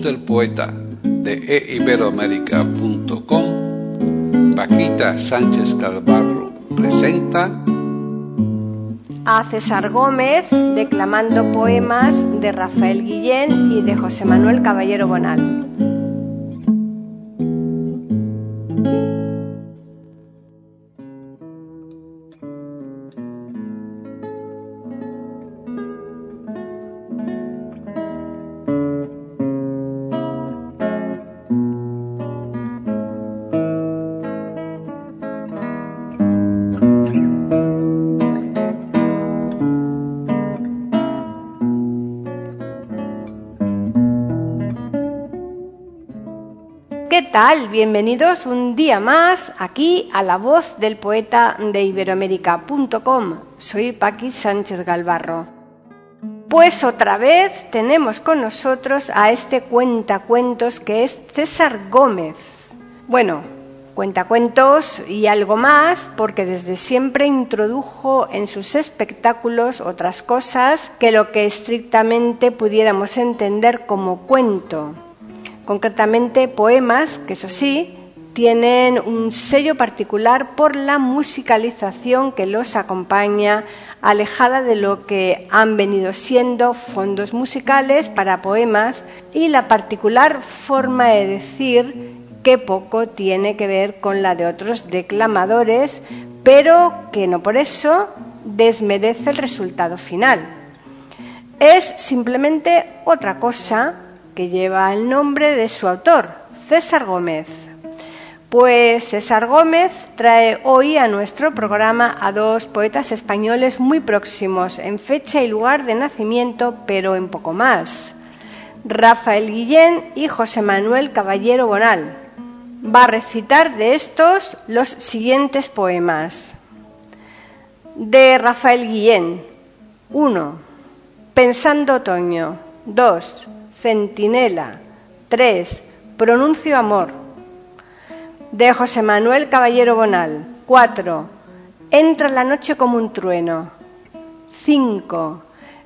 Del poeta de eiberoamérica.com, Paquita Sánchez Calvarro presenta a César Gómez declamando poemas de Rafael Guillén y de José Manuel Caballero Bonal. Tal? Bienvenidos un día más aquí a la voz del poeta de iberoamérica.com. Soy Paqui Sánchez Galvarro. Pues otra vez tenemos con nosotros a este cuentacuentos que es César Gómez. Bueno, cuentacuentos y algo más porque desde siempre introdujo en sus espectáculos otras cosas que lo que estrictamente pudiéramos entender como cuento concretamente poemas que, eso sí, tienen un sello particular por la musicalización que los acompaña, alejada de lo que han venido siendo fondos musicales para poemas y la particular forma de decir que poco tiene que ver con la de otros declamadores, pero que no por eso desmerece el resultado final. Es simplemente otra cosa que lleva el nombre de su autor, César Gómez. Pues César Gómez trae hoy a nuestro programa a dos poetas españoles muy próximos en fecha y lugar de nacimiento, pero en poco más. Rafael Guillén y José Manuel Caballero Bonal. Va a recitar de estos los siguientes poemas. De Rafael Guillén. 1. Pensando otoño. 2 centinela. 3. Pronuncio amor. De José Manuel Caballero Bonal. 4. Entra la noche como un trueno. 5.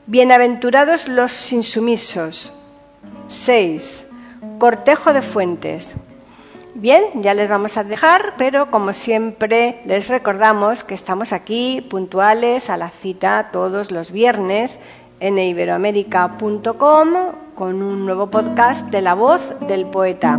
Bienaventurados los insumisos. 6. Cortejo de fuentes. Bien, ya les vamos a dejar, pero como siempre les recordamos que estamos aquí puntuales a la cita todos los viernes en iberoamérica.com con un nuevo podcast de la voz del poeta.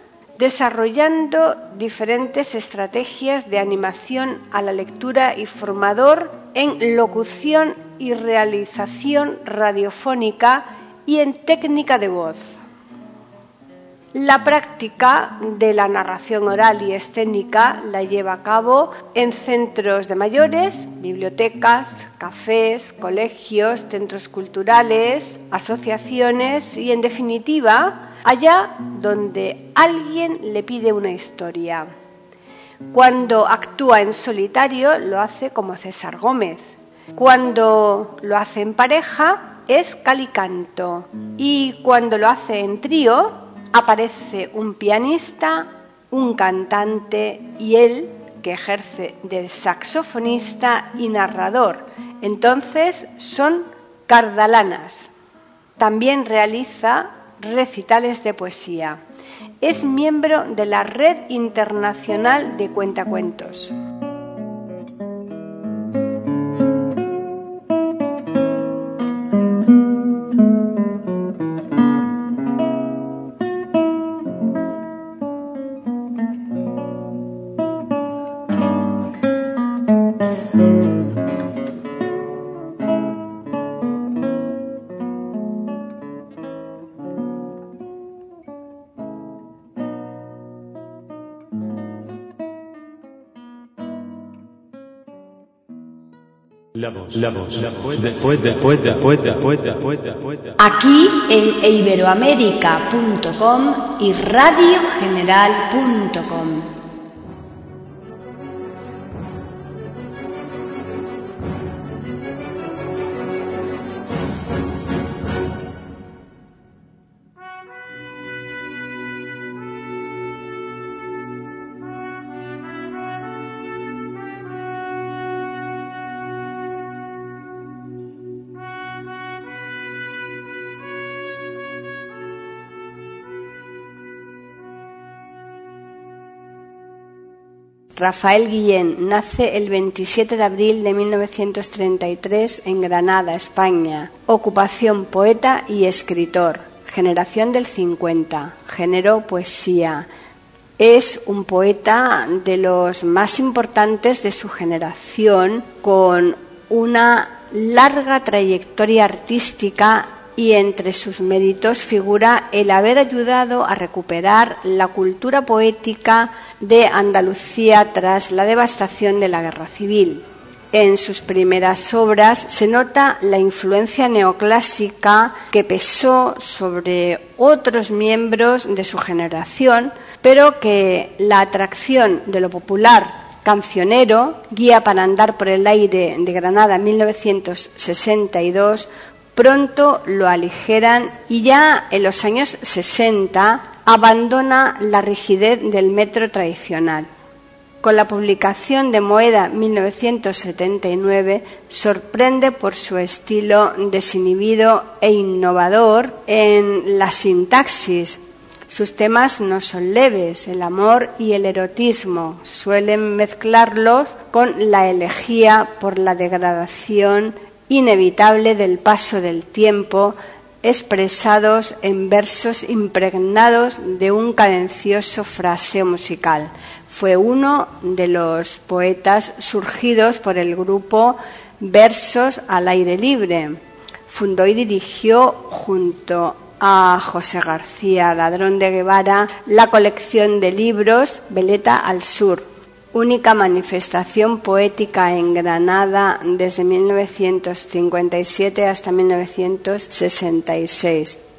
desarrollando diferentes estrategias de animación a la lectura y formador en locución y realización radiofónica y en técnica de voz. La práctica de la narración oral y escénica la lleva a cabo en centros de mayores, bibliotecas, cafés, colegios, centros culturales, asociaciones y, en definitiva, allá donde alguien le pide una historia. Cuando actúa en solitario lo hace como César Gómez. Cuando lo hace en pareja es calicanto y cuando lo hace en trío aparece un pianista, un cantante y él que ejerce de saxofonista y narrador. Entonces son cardalanas. También realiza recitales de poesía. Es miembro de la Red Internacional de Cuentacuentos. Aquí en iberoamérica.com y radiogeneral.com. Rafael Guillén nace el 27 de abril de 1933 en Granada, España. Ocupación poeta y escritor. Generación del 50. Género poesía. Es un poeta de los más importantes de su generación con una larga trayectoria artística y entre sus méritos figura el haber ayudado a recuperar la cultura poética de Andalucía tras la devastación de la guerra civil. En sus primeras obras se nota la influencia neoclásica que pesó sobre otros miembros de su generación, pero que la atracción de lo popular cancionero, Guía para andar por el aire de Granada 1962, pronto lo aligeran y ya en los años 60 abandona la rigidez del metro tradicional. Con la publicación de Moeda 1979 sorprende por su estilo desinhibido e innovador en la sintaxis. Sus temas no son leves, el amor y el erotismo. Suelen mezclarlos con la elegía por la degradación inevitable del paso del tiempo, expresados en versos impregnados de un cadencioso fraseo musical. Fue uno de los poetas surgidos por el grupo Versos al aire libre. Fundó y dirigió junto a José García Ladrón de Guevara la colección de libros Veleta al Sur, única manifestación poética en Granada desde 1957 hasta 1966.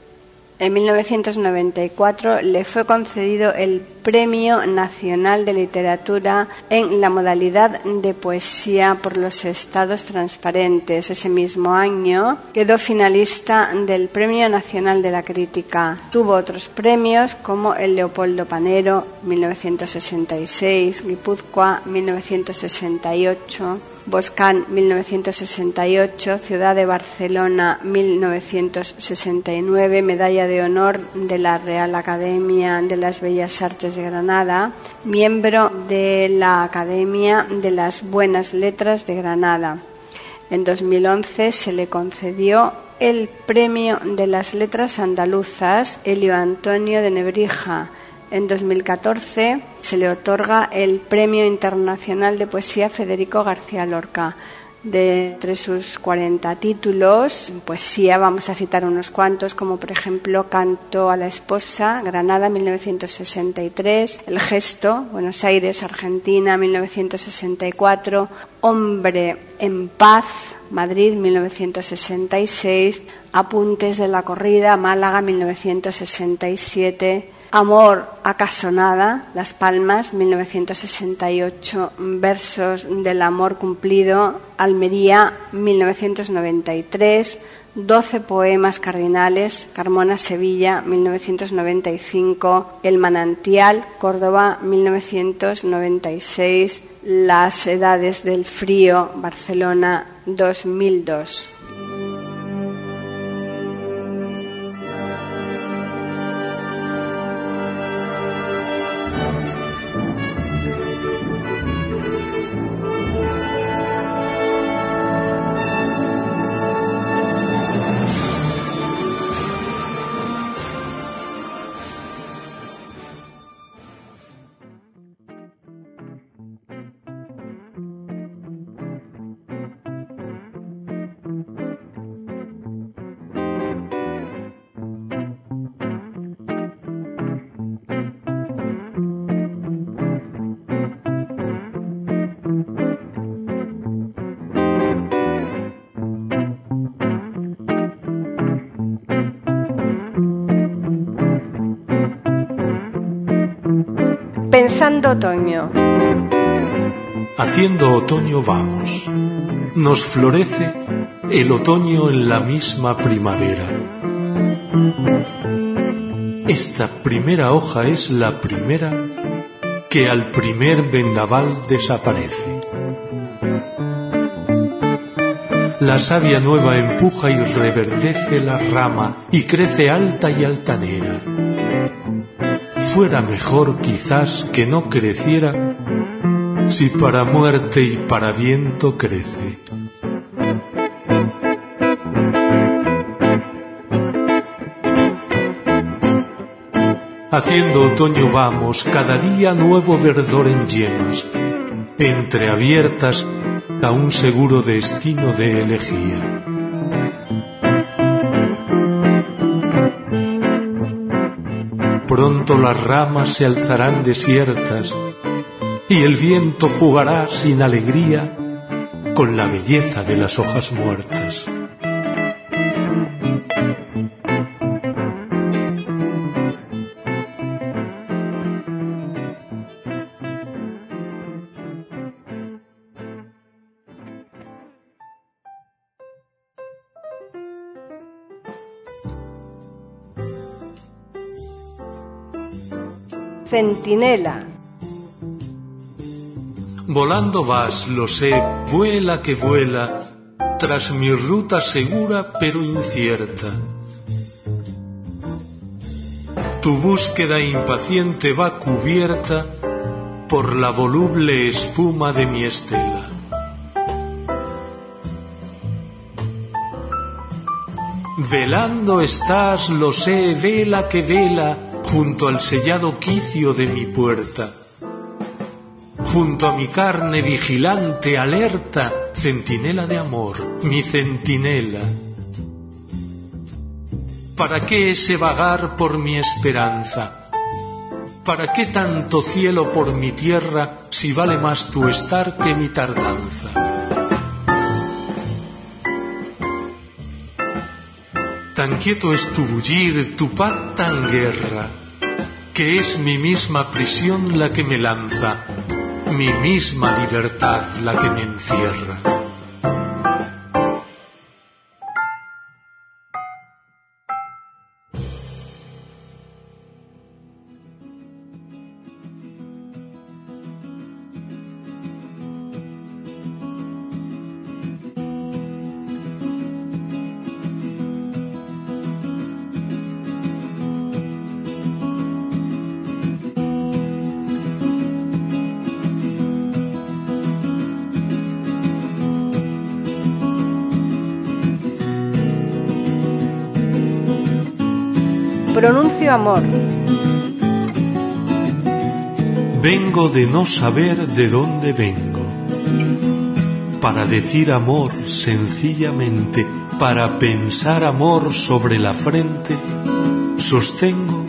En 1994 le fue concedido el Premio Nacional de Literatura en la modalidad de poesía por los Estados Transparentes. Ese mismo año quedó finalista del Premio Nacional de la Crítica. Tuvo otros premios como el Leopoldo Panero 1966, Guipúzcoa 1968 Boscán 1968, Ciudad de Barcelona 1969, Medalla de Honor de la Real Academia de las Bellas Artes de Granada, miembro de la Academia de las Buenas Letras de Granada. En 2011 se le concedió el Premio de las Letras Andaluzas Elio Antonio de Nebrija en 2014 se le otorga el Premio Internacional de Poesía Federico García Lorca. De entre sus 40 títulos, poesía vamos a citar unos cuantos, como por ejemplo Canto a la Esposa, Granada, 1963, El Gesto, Buenos Aires, Argentina, 1964, Hombre en Paz, Madrid, 1966, Apuntes de la Corrida, Málaga, 1967, Amor, acaso nada, Las Palmas, 1968, Versos del Amor Cumplido, Almería, 1993, 12 poemas cardinales, Carmona, Sevilla, 1995, El Manantial, Córdoba, 1996, Las Edades del Frío, Barcelona, 2002. Otoño. Haciendo otoño vamos. Nos florece el otoño en la misma primavera. Esta primera hoja es la primera que al primer vendaval desaparece. La savia nueva empuja y reverdece la rama y crece alta y altanera fuera mejor quizás que no creciera si para muerte y para viento crece. Haciendo otoño vamos, cada día nuevo verdor en llenas, entreabiertas a un seguro destino de elegía. Pronto las ramas se alzarán desiertas y el viento jugará sin alegría con la belleza de las hojas muertas. Centinela. Volando vas, lo sé, vuela que vuela, tras mi ruta segura pero incierta. Tu búsqueda impaciente va cubierta por la voluble espuma de mi estela. Velando estás, lo sé, vela que vela, junto al sellado quicio de mi puerta, junto a mi carne vigilante, alerta, centinela de amor, mi centinela. ¿Para qué ese vagar por mi esperanza? ¿Para qué tanto cielo por mi tierra si vale más tu estar que mi tardanza? Tan quieto es tu bullir, tu paz tan guerra, que es mi misma prisión la que me lanza, mi misma libertad la que me encierra. Pronuncio amor. Vengo de no saber de dónde vengo. Para decir amor sencillamente, para pensar amor sobre la frente, sostengo,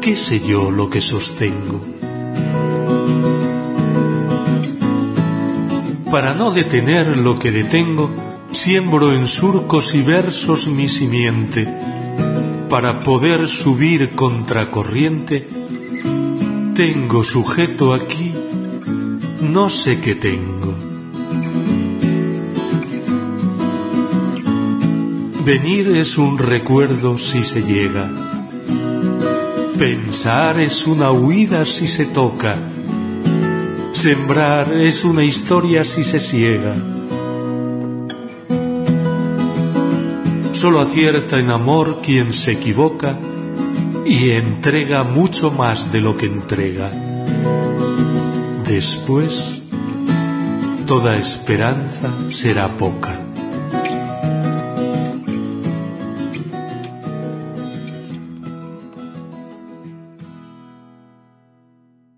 qué sé yo lo que sostengo. Para no detener lo que detengo, siembro en surcos y versos mi simiente para poder subir contracorriente, tengo sujeto aquí, no sé qué tengo. Venir es un recuerdo si se llega. Pensar es una huida si se toca. Sembrar es una historia si se ciega. Solo acierta en amor quien se equivoca y entrega mucho más de lo que entrega. Después, toda esperanza será poca.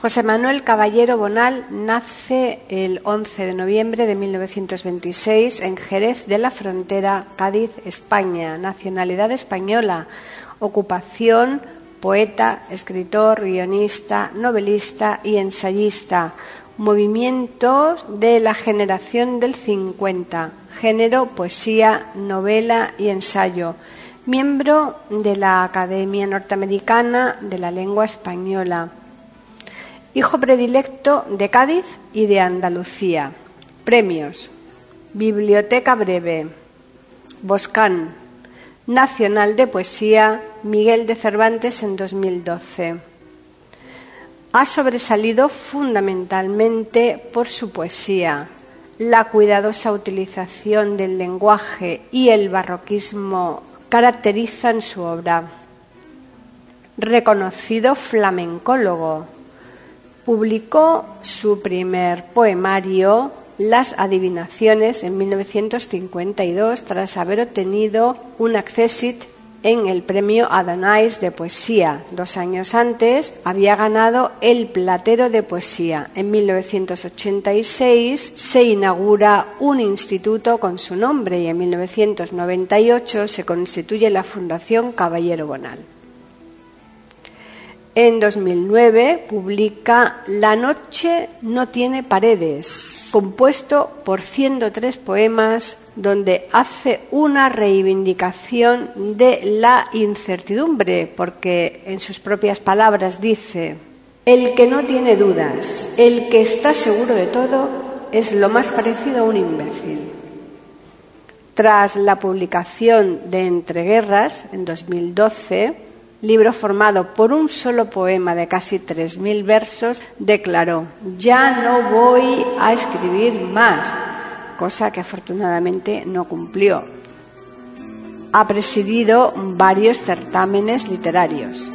José Manuel Caballero Bonal nace el 11 de noviembre de 1926 en Jerez de la Frontera, Cádiz, España. Nacionalidad española. Ocupación poeta, escritor, guionista, novelista y ensayista. Movimiento de la generación del 50. Género, poesía, novela y ensayo. Miembro de la Academia Norteamericana de la Lengua Española Hijo predilecto de Cádiz y de Andalucía. Premios. Biblioteca Breve. Boscán. Nacional de Poesía Miguel de Cervantes en 2012. Ha sobresalido fundamentalmente por su poesía, la cuidadosa utilización del lenguaje y el barroquismo caracterizan su obra. Reconocido flamencólogo, Publicó su primer poemario, Las Adivinaciones, en 1952, tras haber obtenido un accessit en el premio Adonais de poesía. Dos años antes había ganado el Platero de Poesía. En 1986 se inaugura un instituto con su nombre y en 1998 se constituye la Fundación Caballero Bonal. En 2009 publica La noche no tiene paredes, compuesto por 103 poemas donde hace una reivindicación de la incertidumbre, porque en sus propias palabras dice, el que no tiene dudas, el que está seguro de todo, es lo más parecido a un imbécil. Tras la publicación de Entreguerras en 2012, libro formado por un solo poema de casi 3.000 versos, declaró, ya no voy a escribir más, cosa que afortunadamente no cumplió. Ha presidido varios certámenes literarios.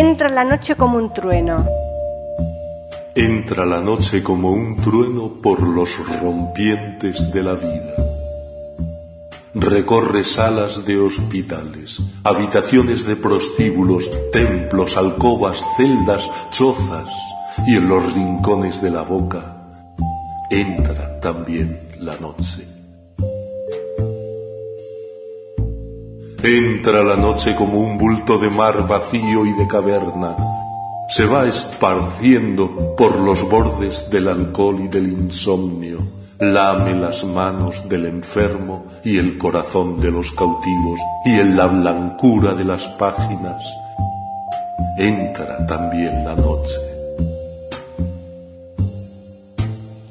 Entra la noche como un trueno. Entra la noche como un trueno por los rompientes de la vida. Recorre salas de hospitales, habitaciones de prostíbulos, templos, alcobas, celdas, chozas, y en los rincones de la boca entra también la noche. Entra la noche como un bulto de mar vacío y de caverna. se va esparciendo por los bordes del alcohol y del insomnio, lame las manos del enfermo y el corazón de los cautivos, y en la blancura de las páginas entra también la noche.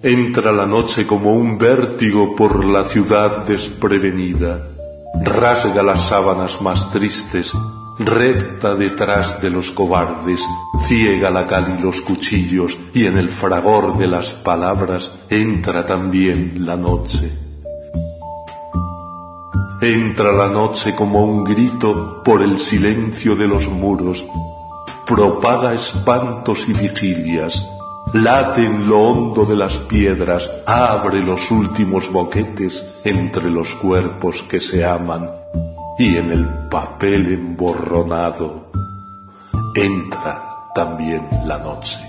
Entra la noche como un vértigo por la ciudad desprevenida, rasga las sábanas más tristes, recta detrás de los cobardes, ciega la cal y los cuchillos, y en el fragor de las palabras entra también la noche. Entra la noche como un grito por el silencio de los muros, propaga espantos y vigilias, late en lo hondo de las piedras, abre los últimos boquetes entre los cuerpos que se aman, y en el papel emborronado entra también la noche.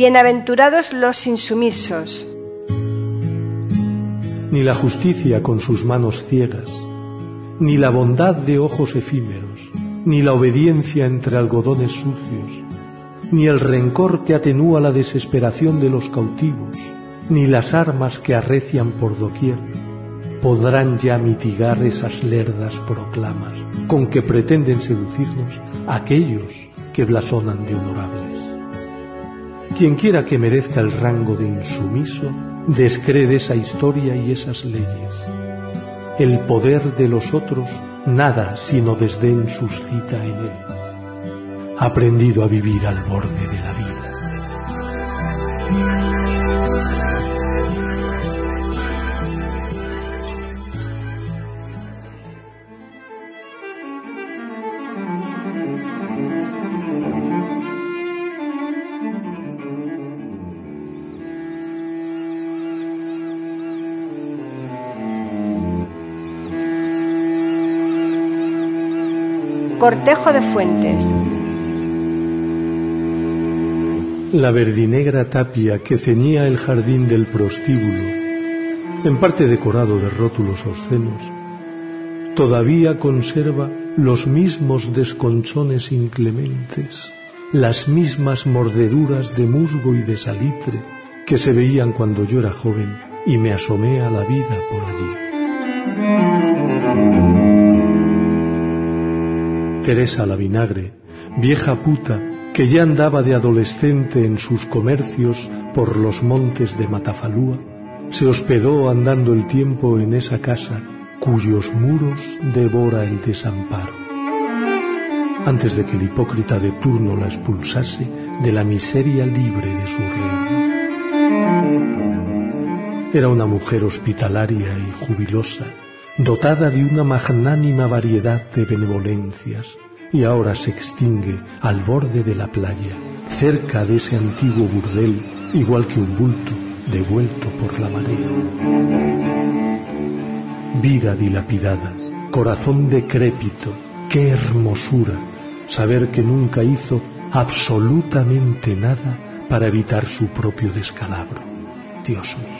Bienaventurados los insumisos. Ni la justicia con sus manos ciegas, ni la bondad de ojos efímeros, ni la obediencia entre algodones sucios, ni el rencor que atenúa la desesperación de los cautivos, ni las armas que arrecian por doquier, podrán ya mitigar esas lerdas proclamas con que pretenden seducirnos aquellos que blasonan de honorables. Quien quiera que merezca el rango de insumiso, descree de esa historia y esas leyes. El poder de los otros nada sino desdén suscita en él. Aprendido a vivir al borde de la vida. Cortejo de Fuentes. La verdinegra tapia que ceñía el jardín del prostíbulo, en parte decorado de rótulos obscenos, todavía conserva los mismos desconchones inclementes, las mismas mordeduras de musgo y de salitre que se veían cuando yo era joven y me asomé a la vida por allí. Teresa la vinagre, vieja puta que ya andaba de adolescente en sus comercios por los montes de Matafalúa, se hospedó andando el tiempo en esa casa cuyos muros devora el desamparo, antes de que el hipócrita de turno la expulsase de la miseria libre de su reino. Era una mujer hospitalaria y jubilosa, dotada de una magnánima variedad de benevolencias, y ahora se extingue al borde de la playa, cerca de ese antiguo burdel, igual que un bulto devuelto por la marea. Vida dilapidada, corazón decrépito, qué hermosura saber que nunca hizo absolutamente nada para evitar su propio descalabro. Dios mío.